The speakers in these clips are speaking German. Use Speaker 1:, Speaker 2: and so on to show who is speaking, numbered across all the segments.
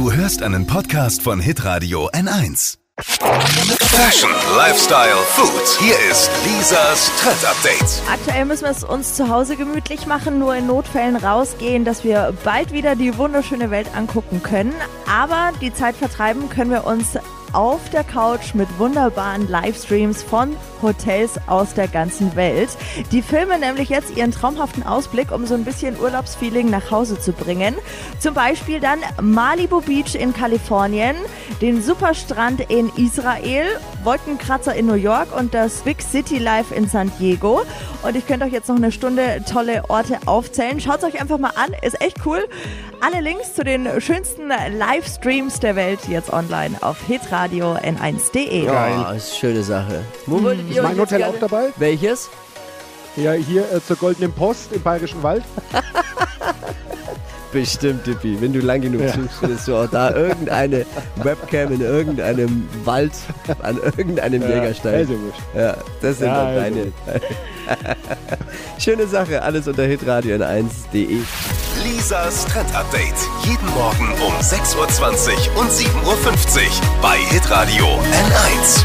Speaker 1: Du hörst einen Podcast von Hitradio N1. Fashion, Lifestyle, Food. Hier ist Lisas Trend Update.
Speaker 2: Aktuell müssen wir es uns zu Hause gemütlich machen, nur in Notfällen rausgehen, dass wir bald wieder die wunderschöne Welt angucken können. Aber die Zeit vertreiben können wir uns auf der Couch mit wunderbaren Livestreams von Hotels aus der ganzen Welt. Die filmen nämlich jetzt ihren traumhaften Ausblick, um so ein bisschen Urlaubsfeeling nach Hause zu bringen. Zum Beispiel dann Malibu Beach in Kalifornien, den Superstrand in Israel, Wolkenkratzer in New York und das Big City Life in San Diego. Und ich könnte euch jetzt noch eine Stunde tolle Orte aufzählen. Schaut es euch einfach mal an, ist echt cool. Alle Links zu den schönsten Livestreams der Welt jetzt online auf hitradio n1.de.
Speaker 3: Ja, ist eine schöne Sache. Wo würdet
Speaker 4: Ist mein Hotel
Speaker 3: gerne-
Speaker 4: auch dabei?
Speaker 3: Welches?
Speaker 4: Ja, hier äh, zur Goldenen Post im Bayerischen Wald.
Speaker 3: Bestimmt, Dippi. Wenn du lang genug
Speaker 4: Ja.
Speaker 3: suchst, findest du auch da irgendeine Webcam in irgendeinem Wald, an irgendeinem Jägersteig.
Speaker 4: Also wurscht.
Speaker 3: Ja, das sind
Speaker 4: Ja,
Speaker 3: dann
Speaker 4: also.
Speaker 3: deine. Schöne Sache, alles unter hitradio n1.de.
Speaker 1: Lisas Trend Update. Jeden Morgen um 6.20 Uhr und 7.50 Uhr bei Hitradio N1.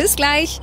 Speaker 5: Bis gleich.